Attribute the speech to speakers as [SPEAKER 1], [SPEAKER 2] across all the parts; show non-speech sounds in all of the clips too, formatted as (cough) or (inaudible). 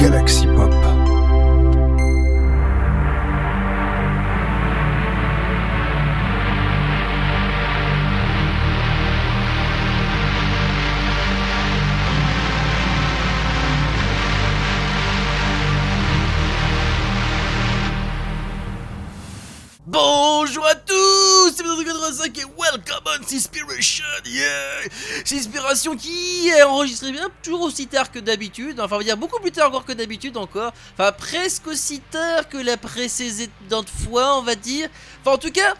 [SPEAKER 1] Galaxy Pop.
[SPEAKER 2] Bonjour à tous, c'est 1985 et welcome on Inspiration, yeah C'est Inspiration qui enregistré bien toujours aussi tard que d'habitude, enfin on va dire beaucoup plus tard encore que d'habitude encore, enfin presque aussi tard que la précédente fois on va dire, enfin en tout cas...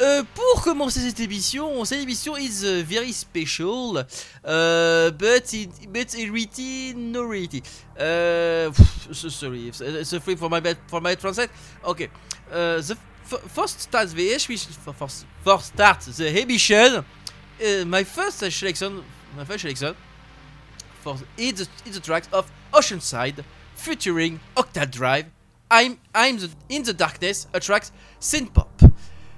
[SPEAKER 2] euh, pour commencer cette émission, cette émission is uh, very special, uh, but it, but it really no really. Uh, so, sorry, so free for my for my translate. Okay, uh, the first start the first, first start the emission. My first selection, my first selection for the, is the tracks of Oceanside featuring Octad Drive. I'm I'm in the darkness, a tracks synth pop.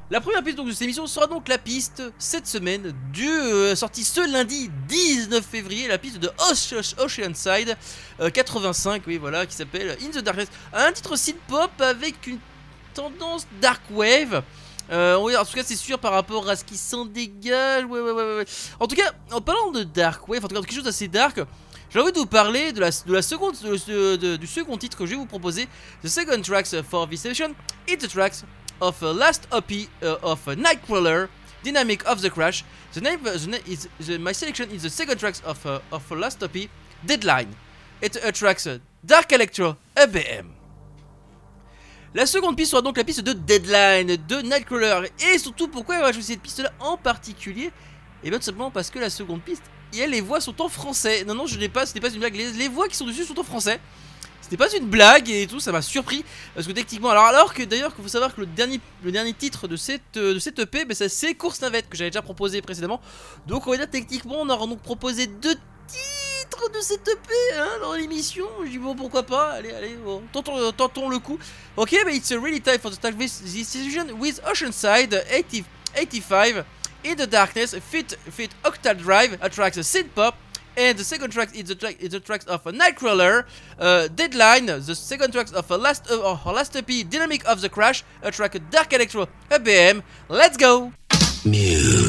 [SPEAKER 2] La première piste de cette émission sera donc la piste cette semaine euh, sortie ce lundi 19 février, la piste de Oce- Oceanside euh, 85, oui voilà, qui s'appelle In the Darkness, un titre synth pop avec une tendance dark wave. Euh, oui, en tout cas, c'est sûr par rapport à ce qui s'en dégage. En tout cas, en parlant de dark wave, en tout cas, quelque chose d'assez dark, j'ai envie de vous parler de la, de la seconde, de- de- du second titre que je vais vous proposer. The second tracks for this session, it's the tracks of a last EP uh, of a Nightcrawler, Dynamic of the Crash. The name, name is my selection is the second tracks of uh, of last EP, Deadline. It attracts uh, Dark Electro ABM. La seconde piste sera donc la piste de Deadline de Nightcrawler. Et surtout, pourquoi avoir choisi cette piste-là en particulier? Et bien tout simplement parce que la seconde piste, les voix sont en français. Non, non, je n'ai pas, ce n'est pas une blague. Les, voix qui sont dessus sont en français. Ce n'est pas une blague et tout, ça m'a surpris. Parce que techniquement, alors, alors que d'ailleurs, qu'il faut savoir que le dernier, titre de cette, euh, de EP, ben, ça, c'est Course Navette que j'avais déjà proposé précédemment. Donc on va dire techniquement, on aura donc proposé deux titres de cette EP hein, dans l'émission. Je dis bon, pourquoi pas, allez, allez, bon, tentons, euh, le coup. Ok, but it's a really time for the start this decision with Oceanside 80, 85 in the darkness fit fit Octal Drive attracts a synth pop. And the second track is the track is the tracks of a Nightcrawler, uh, Deadline. The second tracks of a last uh, a last EP, Dynamic of the Crash, a track Dark Electro, ABM. Let's go.
[SPEAKER 3] with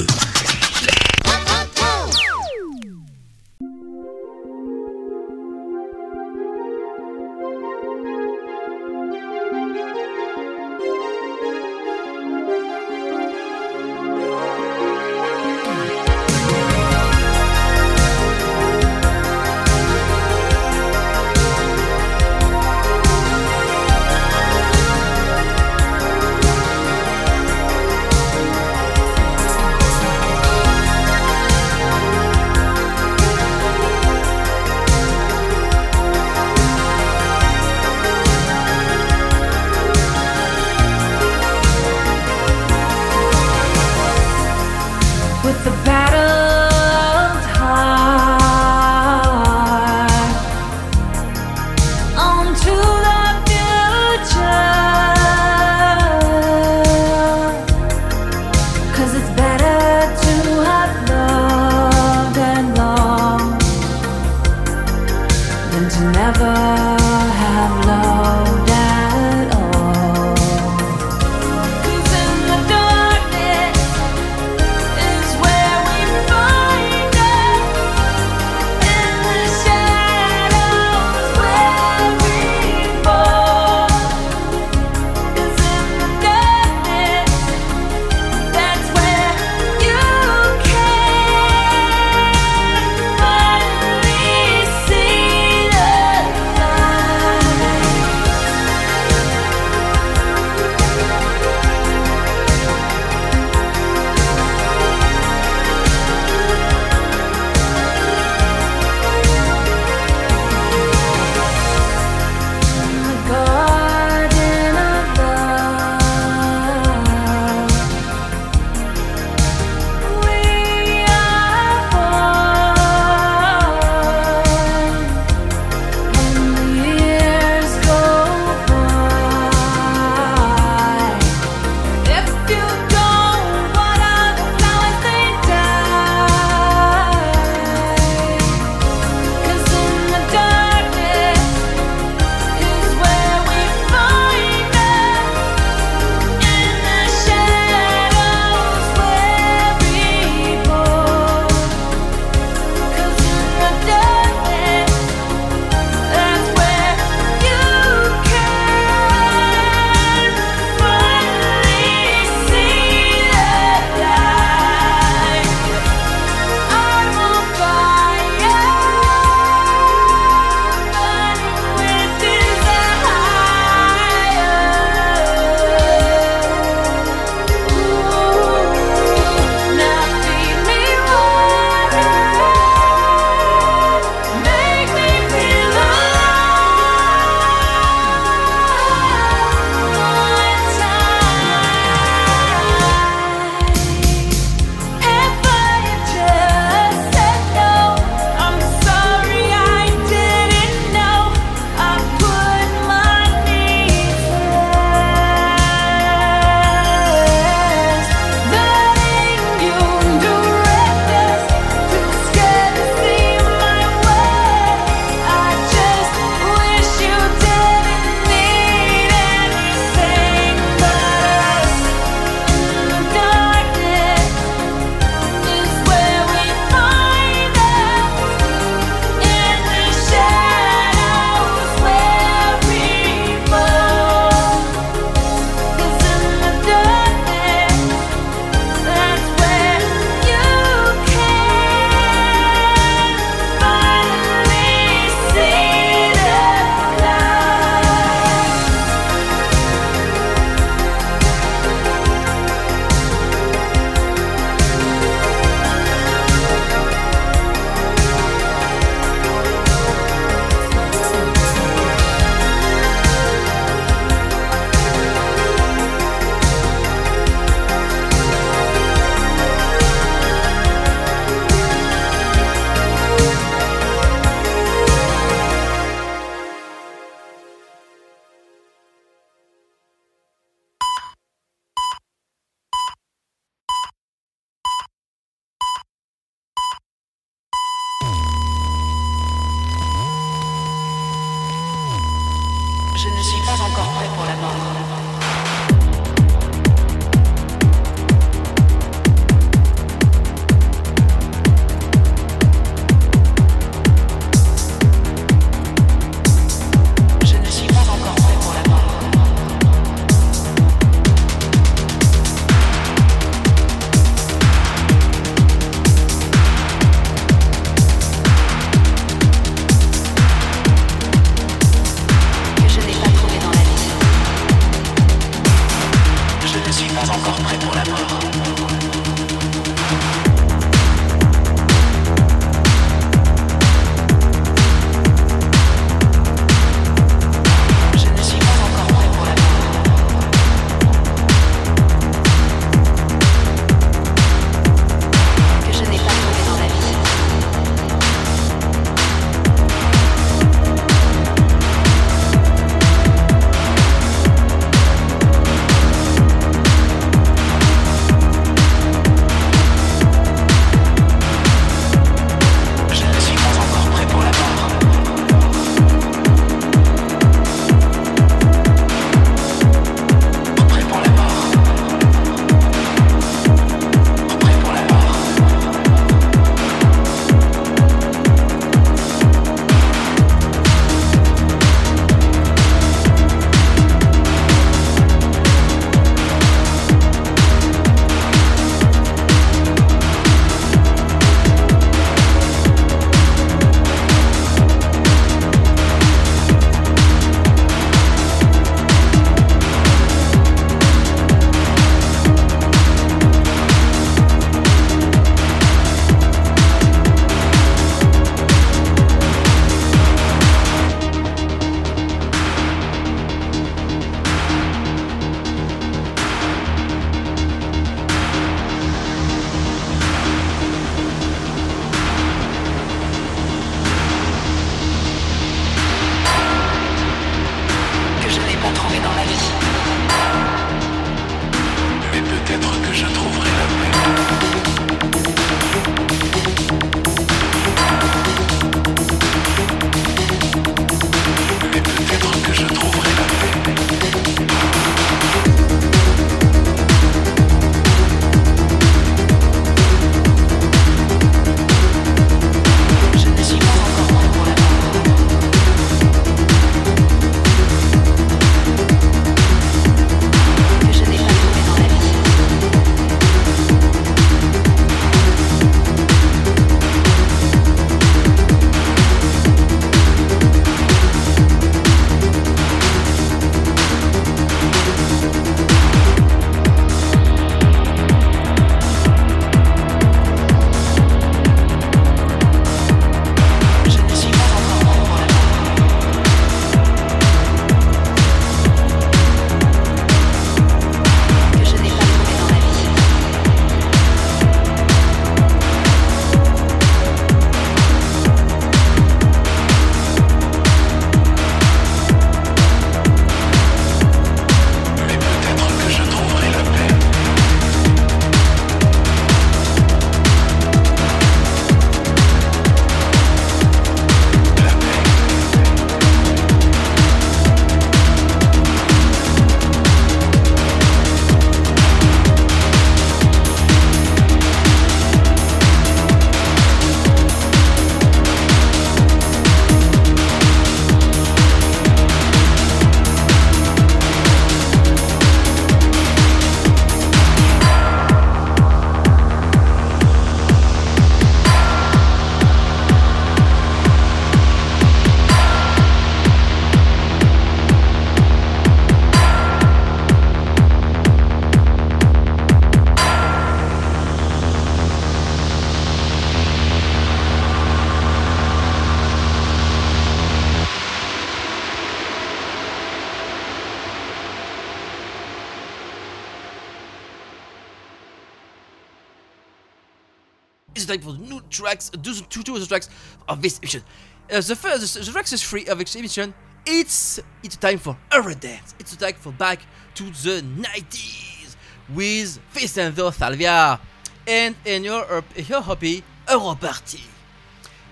[SPEAKER 2] tracks, two, two, two tracks of this emission. Uh, the first, the, the tracks is free of exhibition. It's it's time for Eurodance. It's time for back to the 90s with Vicente Salvia and and your uh, your hobby Europarty.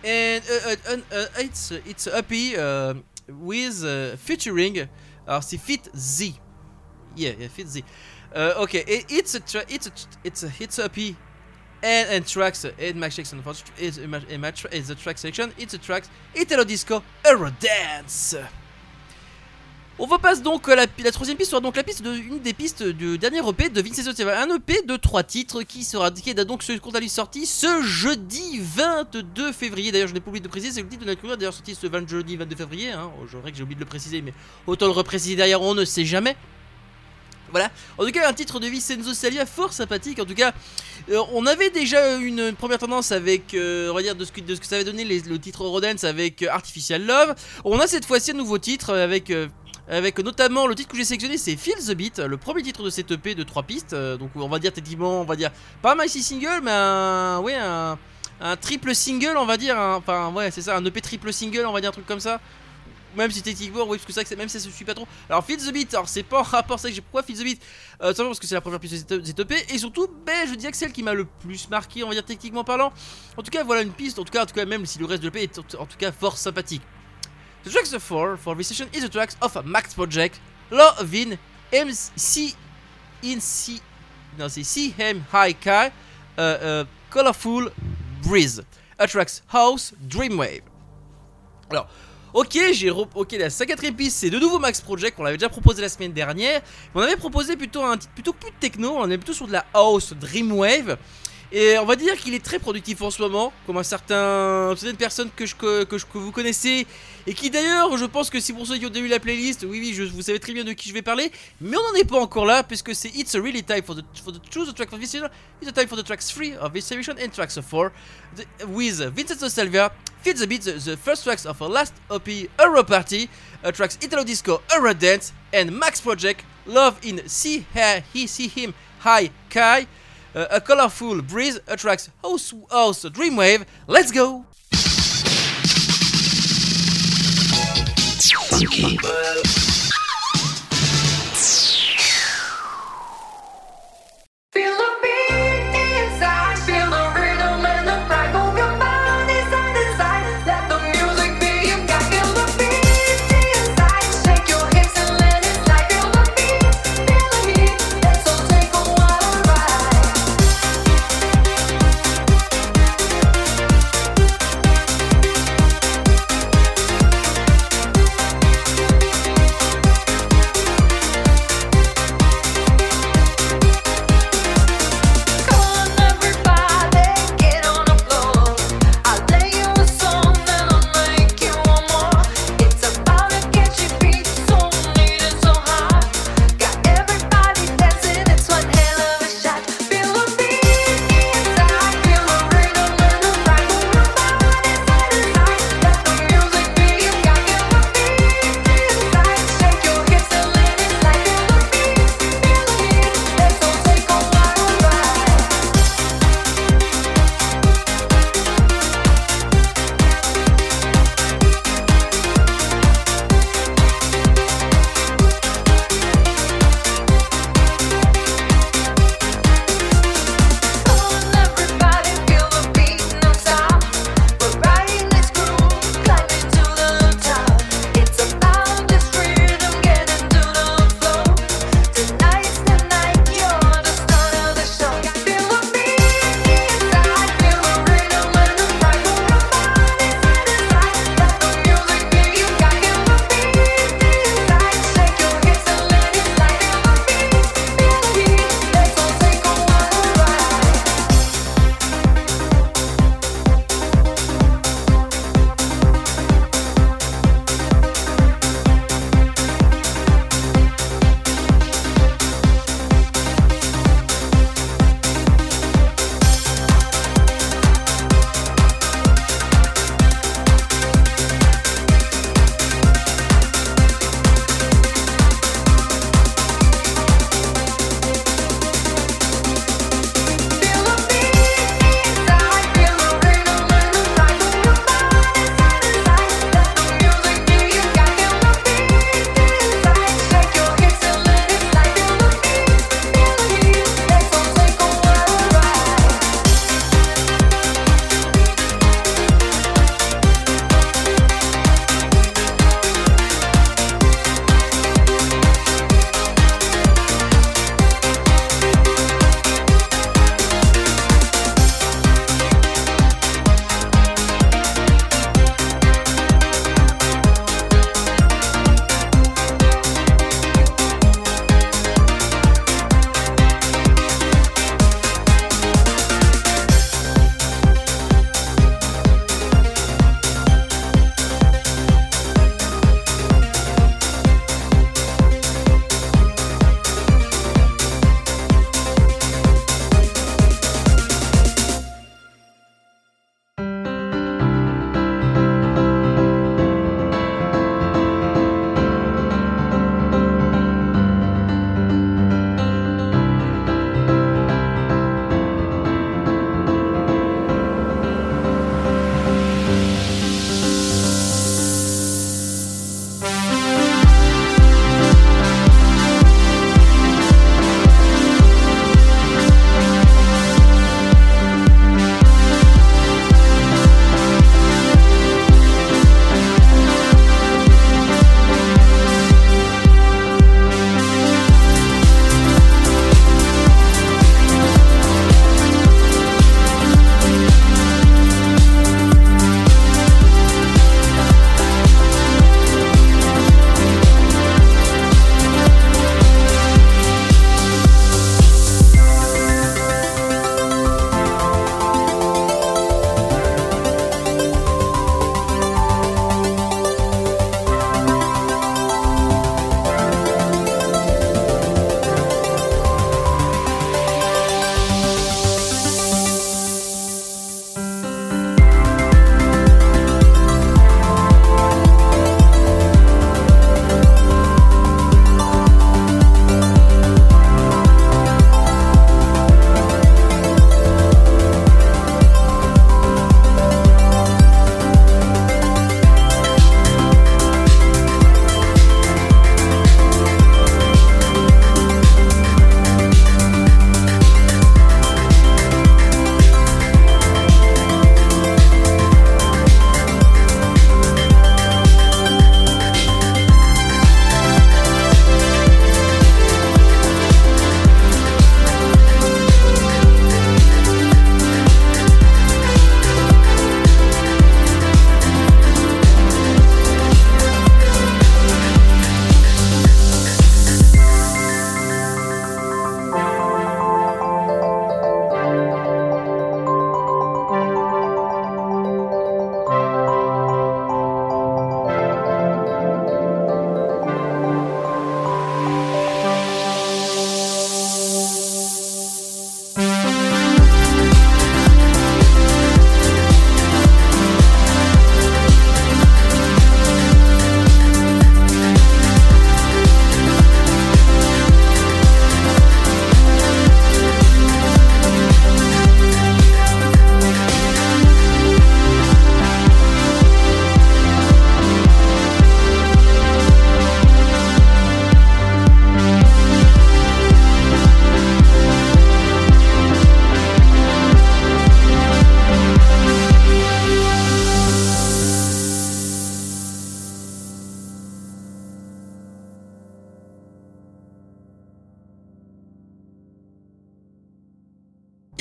[SPEAKER 2] And uh, uh, uh, uh, it's uh, it's a happy uh, with uh, featuring. C'est Fit Z. Yeah, yeah, Fit Z. Uh, okay, it, it's a it's a it's a hits EP and, and tracks and Max Jackson for is a match, a match is track selection. It's a tracks Italo Disco Eurodance. On repasse donc à la, troisième piste sera donc la piste de une des pistes du dernier EP de Vincenzo Teva, un EP de trois titres qui sera qui est donc ce qu'on a lui sorti ce jeudi 22 février. D'ailleurs, je n'ai pas oublié de préciser, c'est le titre de la couleur d'ailleurs sorti ce 20 jeudi 22 février. Hein. Oh, je vrai que j'ai oublié de le préciser, mais autant le repréciser derrière, on ne sait jamais. Voilà. En tout cas, un titre de Salia fort sympathique. En tout cas, euh, on avait déjà une première tendance avec, euh, on va dire, de ce que, ça avait donné le titre Eurodance avec euh, Artificial Love. On a cette fois-ci un nouveau titre avec. avec notamment le titre que j'ai sélectionné, c'est Feel the Beat, le premier titre de cette EP de 3 pistes. donc on va dire techniquement, on va dire pas un maxi single, mais un, un, un triple single, on va dire. Enfin, ouais, c'est ça, un EP triple single, on va dire un truc comme ça. Même si techniquement, oui, parce que c'est que même si ça se suit pas trop. Alors, Feel the Beat, alors c'est pas en rapport, c'est que j'ai pourquoi Feel the Beat? Euh, simplement parce que c'est la première piste de cette- EP, et surtout, ben, je dirais que celle qui m'a le plus marqué, on va dire techniquement parlant. En tout cas, voilà une piste, en tout cas, même si le reste de l'EP est en tout cas fort sympathique. The tracks for for this session is the tracks of a Max Project, Love in MC in C, non c'est CM High Kai, uh, uh, Colorful Breeze, a tracks House Dreamwave. Alors, ok, j'ai re- ok la quatrième piste c'est de nouveau Max Project, on l'avait déjà proposé la semaine dernière, on avait proposé plutôt un plutôt plus techno, on est plutôt sur de la house Dreamwave. Et on va dire qu'il est très productif en ce moment, comme un certain certaines personnes que, je, que je- que vous connaissez et qui d'ailleurs, je pense que si pour ceux qui ont déjà vu la playlist, oui oui, vous savez très bien de qui je vais parler, mais on n'en est pas encore là puisque c'est It's a really time for the for the choose the track for this season. It's a time for the tracks 3 of this edition and tracks 4 the, with Vincenzo Salvia, Fit the Beat, the, first tracks of our last OP Euro Party, uh, tracks Italo Disco, Euro Dance and Max Project, Love in See Her, He See Him, High Kai, uh, a colorful breeze, a tracks House House Dreamwave. Let's go!
[SPEAKER 4] Feel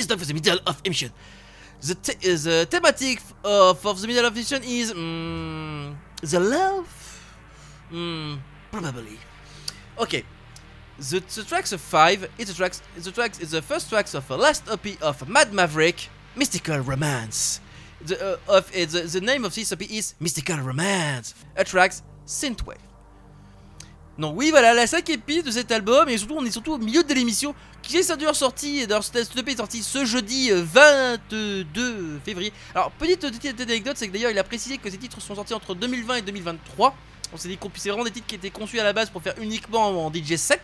[SPEAKER 2] time for the middle of emission. The, uh, the thematic of, of the middle of emission is mm, the love. Mm, probably. Okay. The, the tracks of five. It's the tracks. It's the tracks. It's the first tracks of the last EP of Mad Maverick, Mystical Romance. The uh, of uh, the, the name of this EP is Mystical Romance. A tracks synthwave. Donc oui, voilà la 5 épi de cet album et surtout on est surtout au milieu de l'émission qui est ça dure sorti d'ailleurs cette ce jeudi euh, 22 février. Alors petite, anecdote c'est que d'ailleurs il a précisé que ces titres sont sortis entre 2020 et 2023. On s'est dit qu'on c'est vraiment des titres qui étaient conçus à la base pour faire uniquement en DJ 7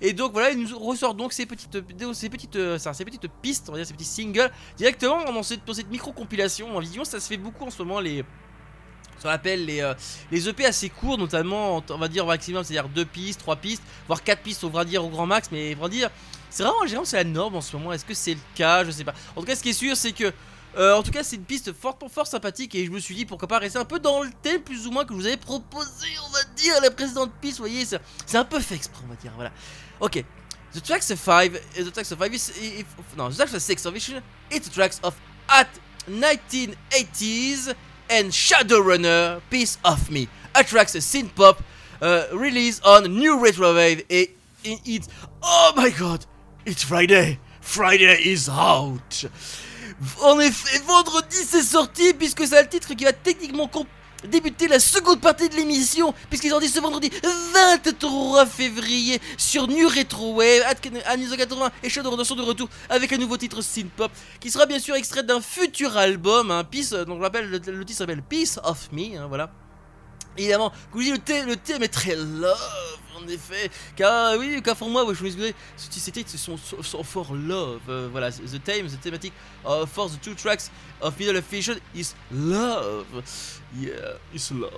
[SPEAKER 2] et donc voilà il nous ressort donc ces petites ces petites euh, ces petites pistes on va dire ces petits singles directement dans cette, dans cette micro compilation en vision ça se fait beaucoup en ce moment les ce qu'on appelle les, euh, les EP assez courts, notamment, on va dire au maximum, c'est-à-dire 2 pistes, 3 pistes, voire 4 pistes, on va dire au grand max, mais on va dire, c'est vraiment, généralement, c'est la norme en ce moment. Est-ce que c'est le cas? Je sais pas. En tout cas, ce qui est sûr, c'est que, euh, en tout cas, c'est une piste fort, fort sympathique et je me suis dit pourquoi pas rester un peu dans le thème, plus ou moins, que je vous avais proposé, on va dire, la précédente piste. Vous voyez, c'est un peu fait exprès, on va dire, voilà. Ok. The tracks of 5, the tracks of 5 is, if, no, the tracks of 6 of it's the tracks of at 1980s and Shadowrunner, Piece of Me, a tracks a synth pop uh, released on New Retro Wave. Et it's oh my god, it's Friday. Friday is out. En effet, vendredi c'est sorti puisque c'est le titre qui va techniquement comp- débuter la seconde partie de l'émission puisqu'ils ont dit ce vendredi 23 février sur New Retro Wave, Amuso 80 et Shadowrunner sont de retour avec un nouveau titre synth pop qui sera bien sûr extrait d'un futur album, un Peace, donc je rappelle le, le titre s'appelle Peace of Me, hein, voilà. Évidemment, le thème, est très love, en effet. Car, euh, oui, car pour moi, je me disais, ces titres sont, for love. euh, voilà, the theme, the thematic for the two tracks of Middle of Vision is love. Yeah, it's love.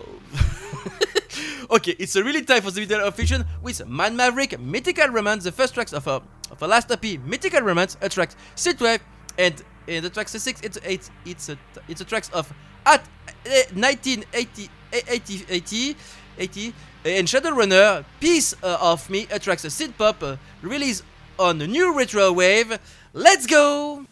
[SPEAKER 2] (laughs) okay, it's a really time for the Middle of Vision with Man Maverick, Mythical Romance, the first tracks of a, of a last EP, Mythical Romance, a track, Synthwave, and in the tracks six, it's it's it's a it's a tracks of at eh, 1980 eh, 80 80 80 and Shadowrunner Piece uh, of Me attracts a synth pop uh, release on the new retro wave. Let's go!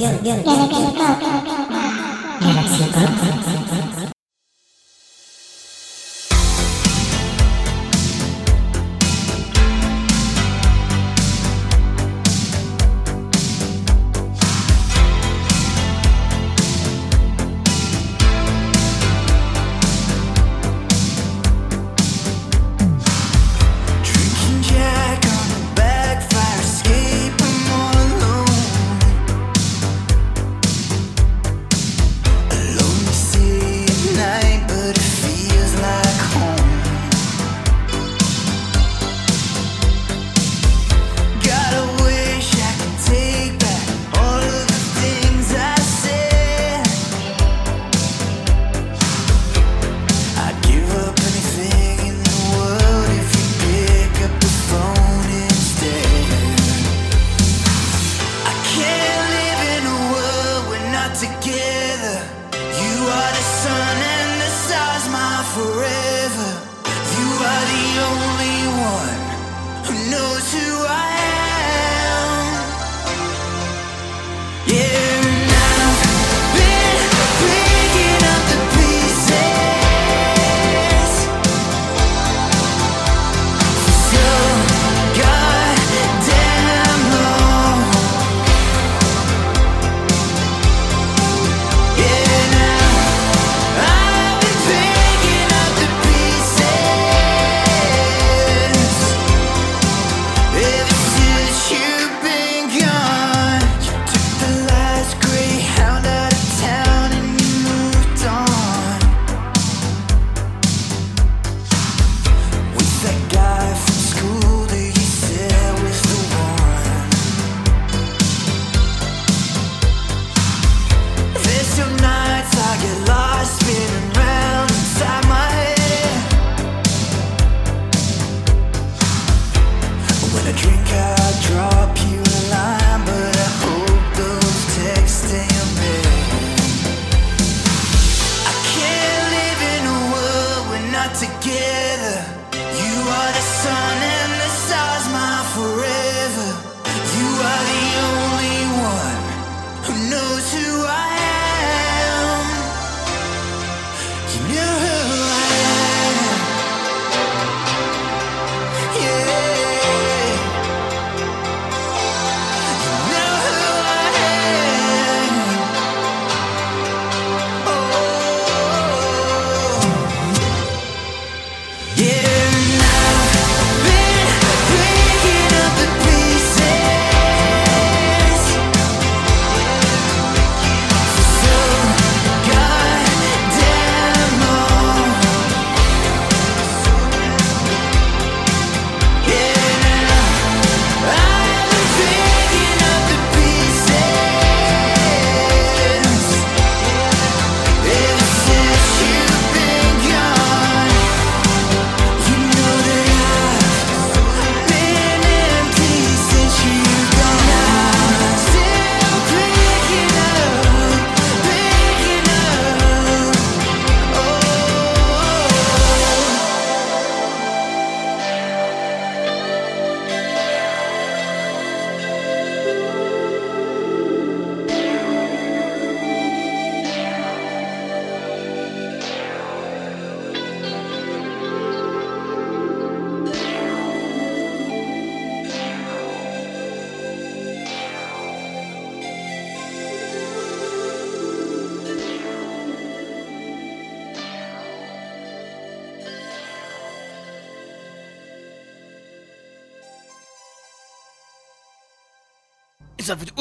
[SPEAKER 5] ギャルギャルギャル。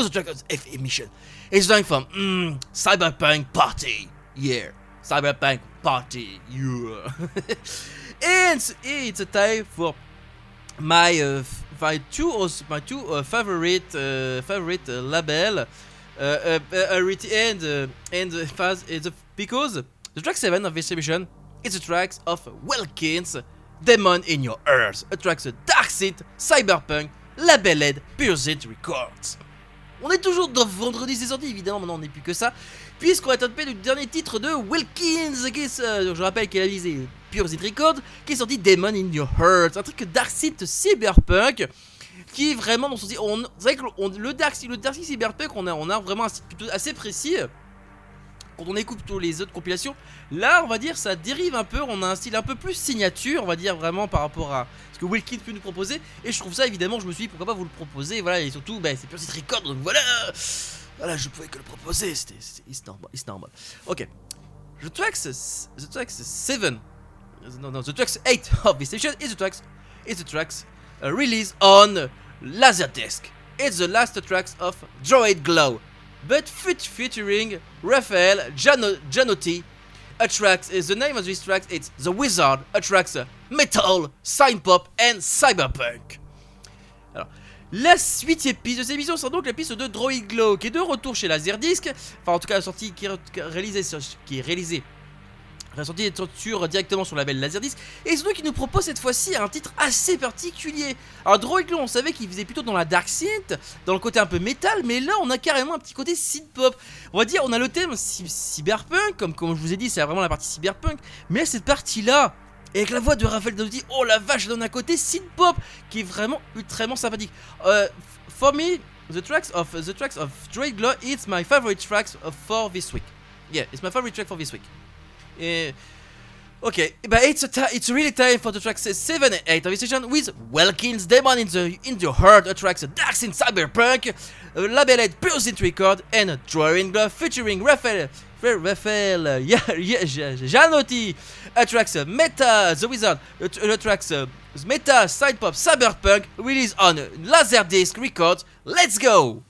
[SPEAKER 2] It's time for the Uzo Trackers F emission. It's time for mm, Cyberpunk Party. Yeah. Cyberpunk Party. Yeah. (laughs) and it's a time for my uh, f- my two os- my two uh, favorite uh, favorite uh, label uh, uh, uh, uh, and uh, and uh, faz- it's a- because the track 7 of this emission is the tracks of Wilkins Demon in Your Earth a tracks de Darkseid Cyberpunk labeled Pure Zit Records on est toujours dans vendredi c'est sorti évidemment maintenant on n'est plus que ça puisqu'on va taper le dernier titre de Wilkins qui est, euh, je rappelle qu'il a visé Pure Zit Records qui est sorti Demon in Your Heart un truc Darkseid Cyberpunk qui est vraiment dans son on- C'est vrai que le- on- le Cyberpunk, on a, on a vraiment un style plutôt assez précis. Quand on écoute plutôt les autres compilations, là on va dire ça dérive un peu, on a un style un peu plus signature, on va dire vraiment par rapport à ce que Wilkins peut nous proposer. Et je trouve ça évidemment, je me suis dit pourquoi pas vous le proposer, voilà, et surtout bah, c'est Pure Site Record, donc voilà, voilà, je pouvais que le proposer, c'était normal. Ok, the tracks, the tracks 7, no, no, the tracks 8 of this station is the tracks, is the tracks uh, released on Laserdisc. It's the last tracks of Droid Glow, but featuring Raphael Giano- Gianotti. A tracks is the name of this track. It's The Wizard. A tracks uh, metal, synth pop and cyberpunk. Alors, la huitième piste de cette émission sera donc la piste de Droid Glow, qui est de retour chez Laserdisc. Enfin, en tout cas, la sortie qui est, réalisée, qui est réalisée la sortie est sur, directement sur le label Laserdisc et surtout qui nous propose cette fois-ci un titre assez particulier. Alors Droid Glow, on savait qu'il faisait plutôt dans la dark synth, dans le côté un peu métal, mais là on a carrément un petit côté synth pop. On va dire, on a le thème cy- cyberpunk, comme, comme je vous ai dit, c'est vraiment la partie cyberpunk, mais cette partie-là, et avec la voix de Raphaël Dotti, oh la vache, donne un côté synth pop qui est vraiment ultrament sympathique. Euh, for me, the tracks of the tracks of Droid Glow, it's my favorite tracks for this week. Yeah, it's my favorite track for this week. Eh, okay, but it's a it's really time for the tracks 7 and 8 of this session with Welkins Demon in the in the Heart, a tracks Dark in Cyberpunk, a labeled Pure Synth Record, and Drawing Glove featuring Raphael. Raphael, uh, (laughs) yeah, yeah, Ja- Janotti, a tracks uh, Meta, The Wizard, a tr- tracks uh, Meta, Side Pop, Cyberpunk, released on Laserdisc Records. Let's go!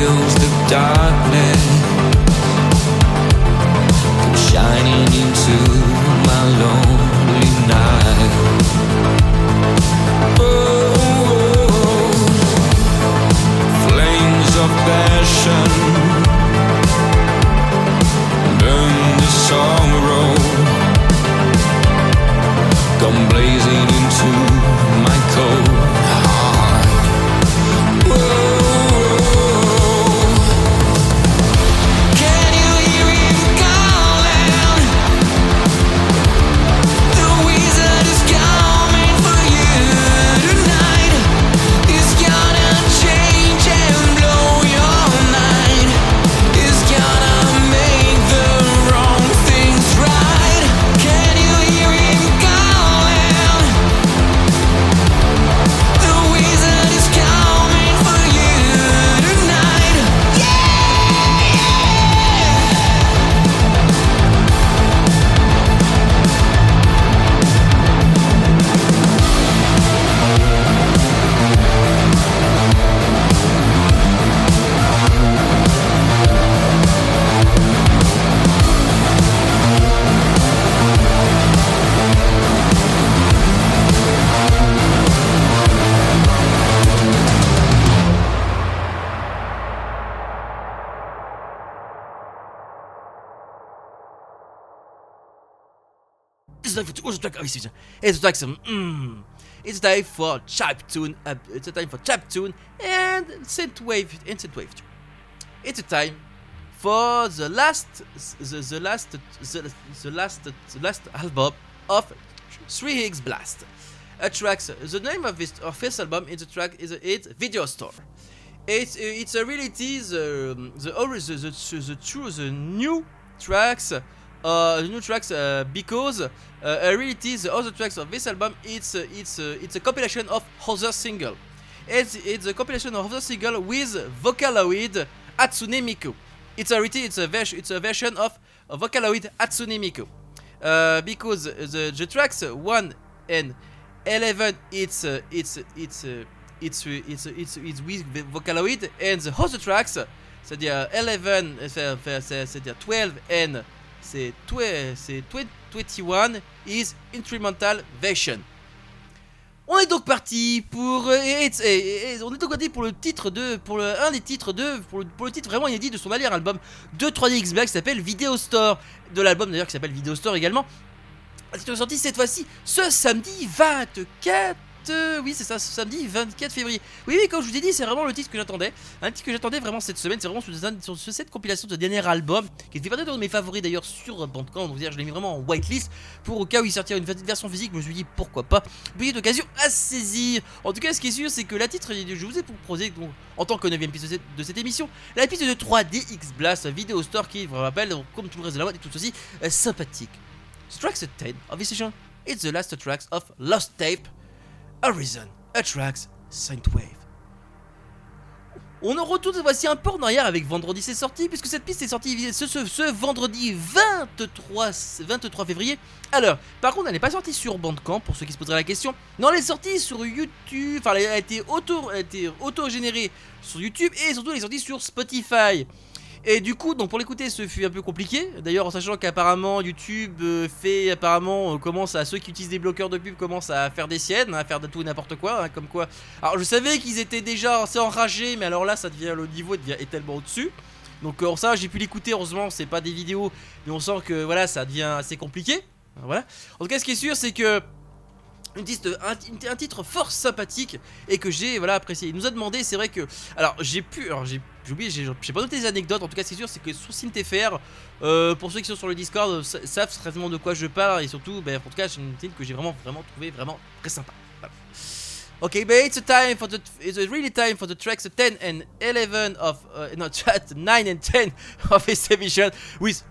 [SPEAKER 6] Fills the darkness, the.
[SPEAKER 2] It's the track some. Mm. It's time for chap tune. Uh, it's a time for chap tune and synthwave and synthwave. It's a time for the last, the, the last, the, the last, the last album of Three Higgs Blast. A track. The name of this of this album is the track is it's Video Store. It's it's a reality the the the the, the, the true the new tracks uh the new tracks uh, because uh, a reality the other tracks of this album it's uh, it's uh, it's a compilation of other single. It's it's a compilation of other single with Vocaloid Hatsune Miku. It's a reality it's a version it's a version of Vocaloid Hatsune Miku. Uh, because the the tracks 1 and 11 it's uh, it's it's uh, it's uh, it's uh, it's it's with Vocaloid and the other tracks c'est-à-dire 11 euh, c'est- c'est- c'est- c'est-à-dire 12 and c'est twe- c'est twe- 21 is instrumental version. On est donc parti pour on est donc parti pour le titre de pour le un des titres de pour le, titre vraiment inédit de son dernier album de 3DX Black qui s'appelle Video Store de l'album d'ailleurs qui s'appelle Video Store également. C'est sorti cette fois-ci ce samedi 24 oui c'est ça samedi 24 février. Oui oui comme je vous ai dit c'est vraiment le titre que j'attendais. Un titre que j'attendais vraiment cette semaine c'est vraiment sur, cette compilation de ce dernier album qui fait partie de mes favoris d'ailleurs sur Bandcamp donc je l'ai mis vraiment en whitelist pour au cas où il sortirait une version physique je me suis dit pourquoi pas petite occasion à saisir. En tout cas, ce qui est sûr, c'est que la titre, je vous ai proposé en tant que 9 piste de cette, émission, la piste de 3DX Blast Video Store qui, je vous rappelle, comme tout le reste de la boîte, est tout aussi euh, sympathique. Tracks 10 of it's the last tracks of Lost Tape, Horizon, a tracks Synthwave. On en retourne fois-ci un peu en arrière avec Vendredi c'est sorti, puisque cette piste est sortie ce, ce- vendredi 23, 23 février. Alors, par contre, elle n'est pas sortie sur Bandcamp, pour ceux qui se poseraient la question. Non, elle est sortie sur YouTube, enfin, elle a été auto- elle a été auto-générée sur YouTube, et surtout, elle est sortie sur Spotify. Et du coup, donc pour l'écouter, ce fut un peu compliqué. D'ailleurs, en sachant qu'apparemment YouTube euh, fait apparemment euh, commence à ceux qui utilisent des bloqueurs de pub commencent à faire des siennes, à faire de tout et n'importe quoi, hein, comme quoi. Alors je savais qu'ils étaient déjà assez enragés, mais alors là, ça devient le niveau est tellement au-dessus. Donc euh, ça, j'ai pu l'écouter. Heureusement, c'est pas des vidéos, mais on sent que voilà, ça devient assez compliqué. Voilà. En tout cas, ce qui est sûr, c'est que une titre, un, titre fort sympathique et que j'ai voilà apprécié. Il nous a demandé, c'est vrai que alors j'ai pu, alors j'ai oublié, j'ai pas noté les anecdotes. En tout cas, ce qui est sûr, c'est que sur SynthFR, euh, pour ceux qui sont sur le Discord, euh, sa- savent bien de quoi je parle et surtout, ben, en tout cas, c'est une titre que j'ai vraiment vraiment trouvé vraiment très sympa. Voilà. Okay, but it's a time for the it's really time for the tracks 10 and 11 of uh, no (laughs) 9 and 10 of this emission with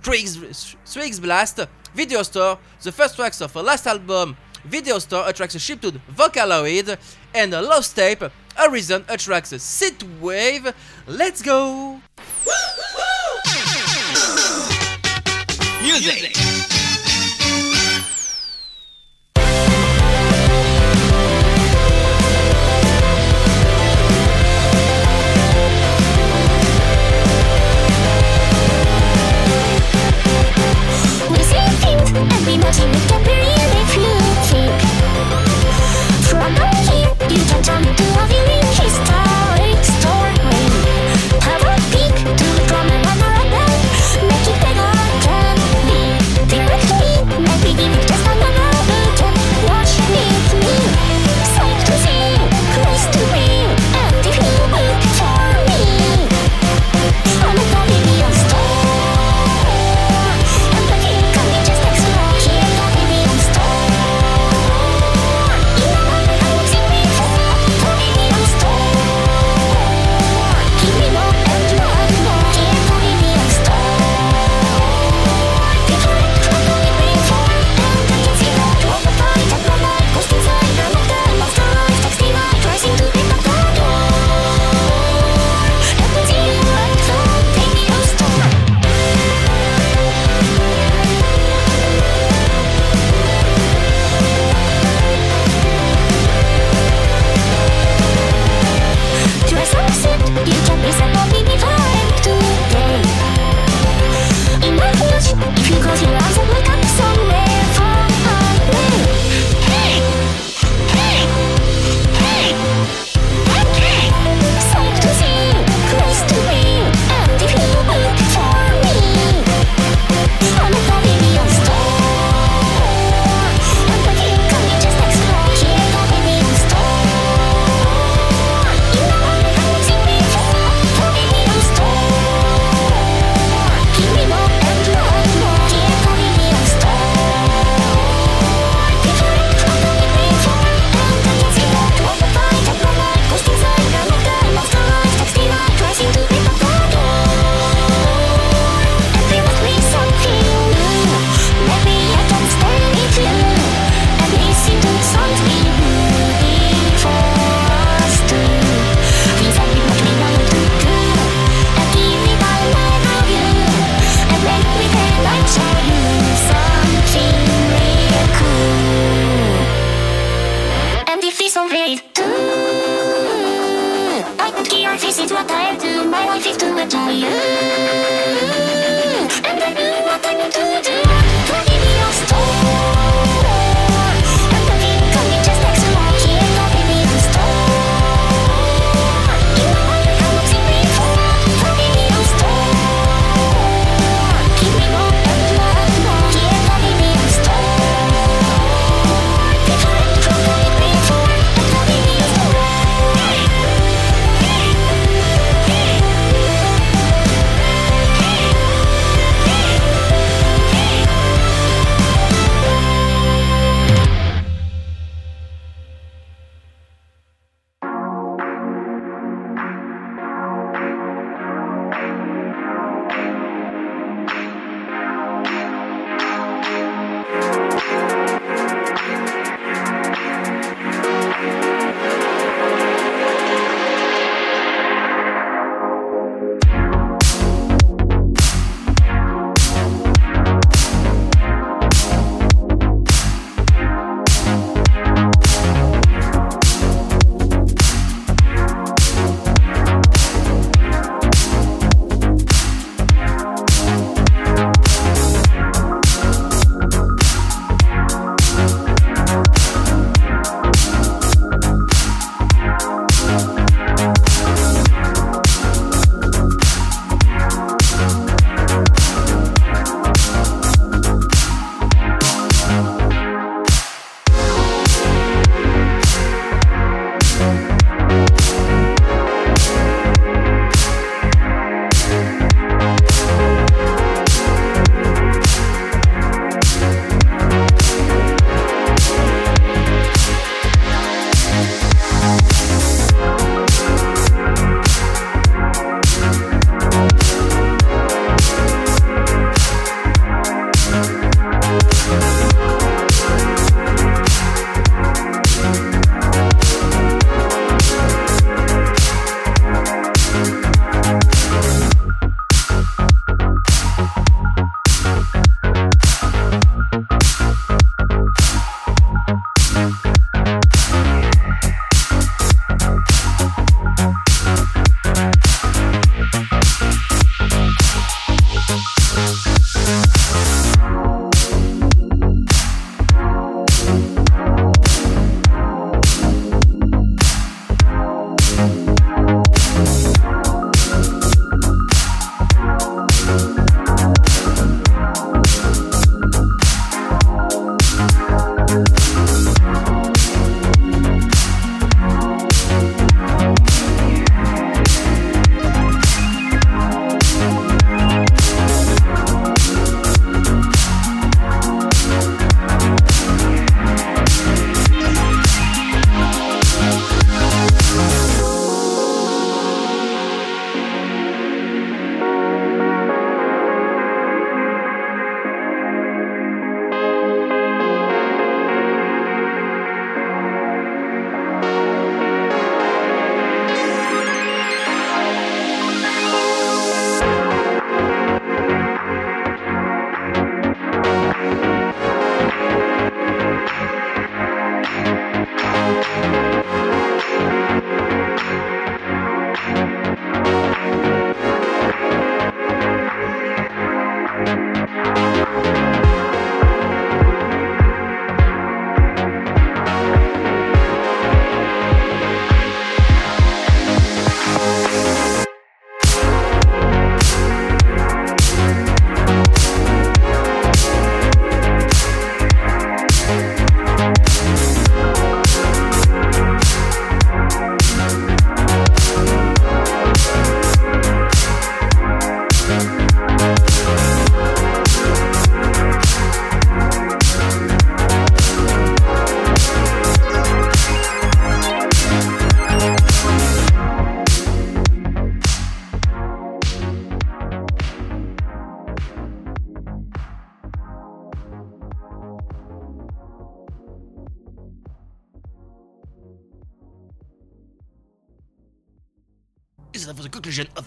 [SPEAKER 2] Strix Blast, Video Store, the first tracks of her last album, Video Store attracts a ship to the Vocaloid, and a Lost Tape, Horizon attracts a Synth Wave. Let's go!
[SPEAKER 6] Music.
[SPEAKER 3] We see things and we imagine it can be really fleeting. Down here, you can turn into a viewing historic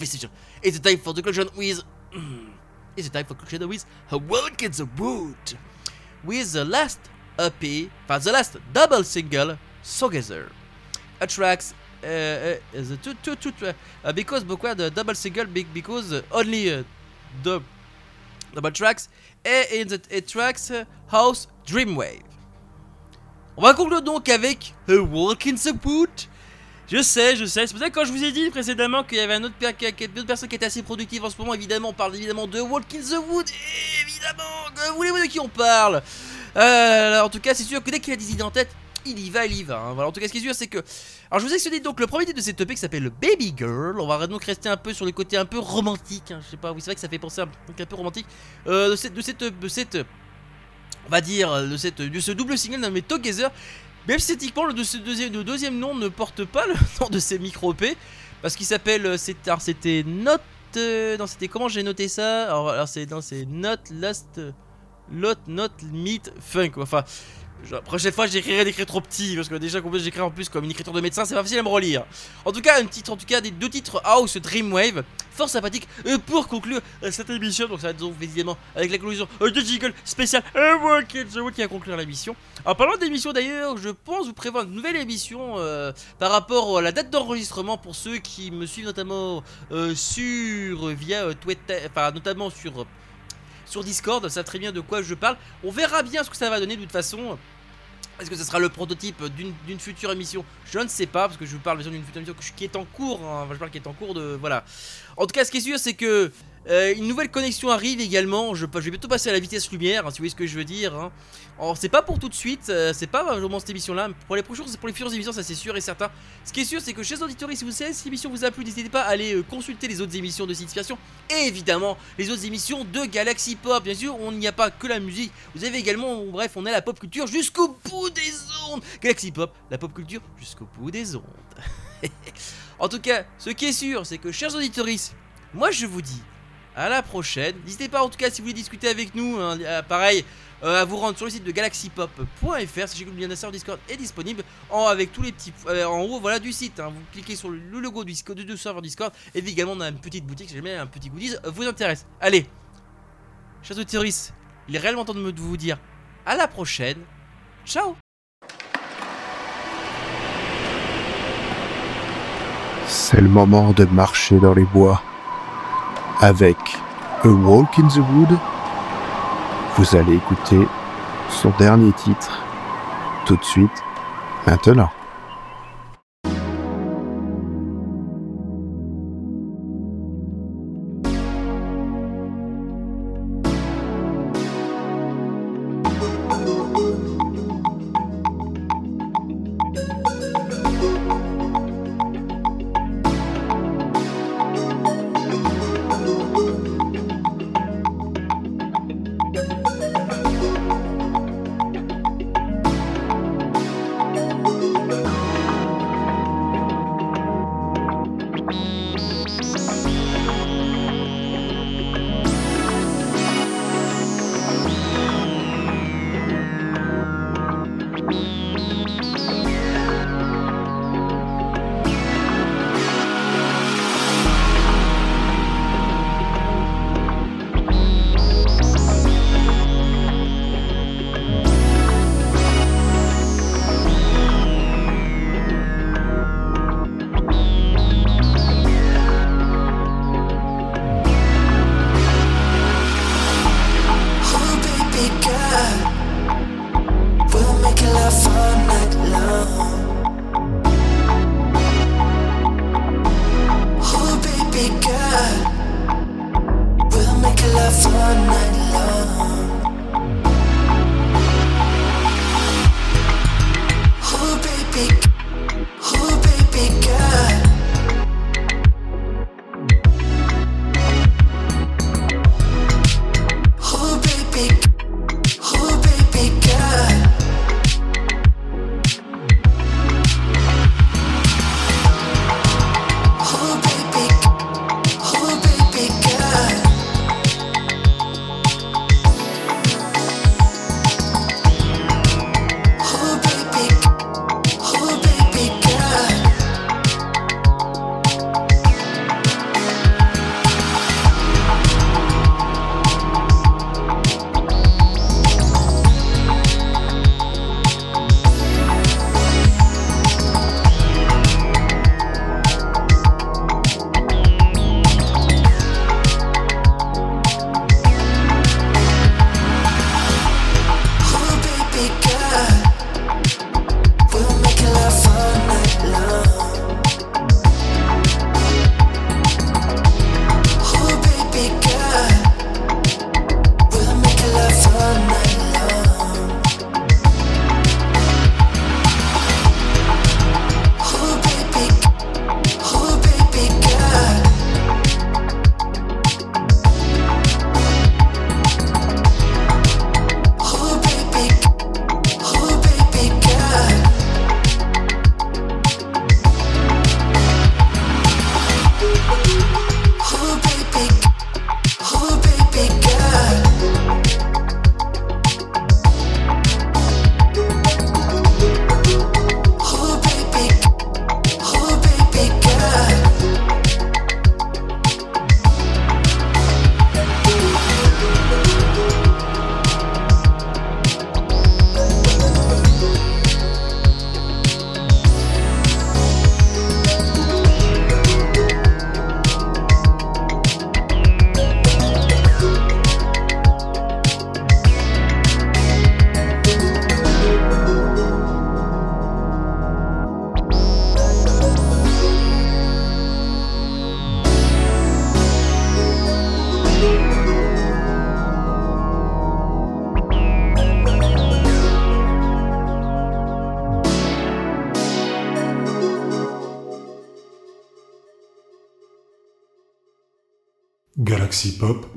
[SPEAKER 2] session. It's time for the conclusion with. It's time for conclusion with A Walk in the Wood. With the last EP, enfin, the last double single, Together. Attracts. Uh, uh, the two, two, two, uh, because pourquoi the double single Be- because only uh, the double tracks et in the it tracks uh, House Dreamwave. On va conclure donc avec A Walk in the Wood. Je sais, je sais. C'est pour ça que quand je vous ai dit précédemment qu'il y avait un autre, per- qu'il y a une autre personne qui était assez productive en ce moment, évidemment, on parle évidemment de Walk in the Wood. Évidemment, que voulez-vous de qui on parle Euh, En tout cas, c'est sûr que dès qu'il a des idées en tête, il y va, il y va. hein. Voilà, en tout cas, ce qui est sûr, c'est que. Alors, je vous ai expliqué donc le premier titre de cette EP qui s'appelle Baby Girl. On va donc rester un peu sur les côtés un peu romantiques. hein. Je sais pas, oui, c'est vrai que ça fait penser à un truc un peu romantique. Euh, de cette. De cette, de cette on va dire de, cette, de ce double single nommé Together. Si esthétiquement, le, deuxième, le deuxième nom ne porte pas le (laughs) nom de ces micro-EP. Parce qu'il s'appelle. euh, c'était Not. euh, non, c'était comment j'ai noté ça? Alors, c'est non, c'est Not Last. Lot Not Meet Funk. Enfin. La prochaine fois, j'écrirai d'écrire trop petit parce que déjà, combien j'écris en plus comme une écriture de médecin, c'est pas facile à me relire. En tout cas, un titre, en tout cas, des deux titres House Dreamwave, fort sympathique. Et pour conclure euh, cette émission, donc ça va être donc évidemment avec la conclusion euh, de jingle spécial euh, Walk the Wood qui va conclure l'émission. En parlant d'émission d'ailleurs, je pense vous prévoir une nouvelle émission euh, par rapport à la date d'enregistrement pour ceux qui me suivent notamment euh, sur via euh, Twitter, enfin notamment sur euh, sur Discord, ça très bien de quoi je parle. On verra bien ce que ça va donner de toute façon. Est-ce que ce sera le prototype d'une future émission? Je ne sais pas, parce que je vous parle d'une future émission qui est en cours. hein, enfin, je parle qui est en cours de. Voilà. En tout cas, ce qui est sûr, c'est que euh, une nouvelle connexion arrive également. Je, vais bientôt passer à la vitesse lumière, hein, si vous voyez ce que je veux dire. hein. C'est pas pour tout de suite, euh, c'est pas vraiment cette émission-là. Pour les prochains, c'est pour les futures émissions, ça c'est sûr et certain. Ce qui est sûr, c'est que chez les auditeurs, si vous savez, si cette émission vous a plu, n'hésitez pas à aller euh, consulter les autres émissions de Inspiration et évidemment les autres émissions de Galaxy Pop. Bien sûr, on n'y a pas que la musique. Vous avez également, bref, on a la pop culture jusqu'au bout des ondes. Galaxy Pop, la pop culture jusqu'au bout des ondes. (laughs) en tout cas, ce qui est sûr, c'est que chers auditeurs, moi je vous dis à la prochaine. N'hésitez pas en tout cas si vous voulez discuter avec nous, hein, pareil, euh, à vous rendre sur le site de galaxypop.fr. Sachez que le lien d'un serveur Discord est disponible en, avec tous les petits euh, en haut voilà du site. hein. Vous cliquez sur le, logo du, serveur Discord et également on a une petite boutique si jamais un petit goodies vous intéresse. Allez, chers auditeurs, il est réellement temps de vous dire à la prochaine. Ciao
[SPEAKER 1] C'est le moment de marcher dans les bois. Avec A Walk in the Wood, vous allez écouter son dernier titre tout de suite, maintenant.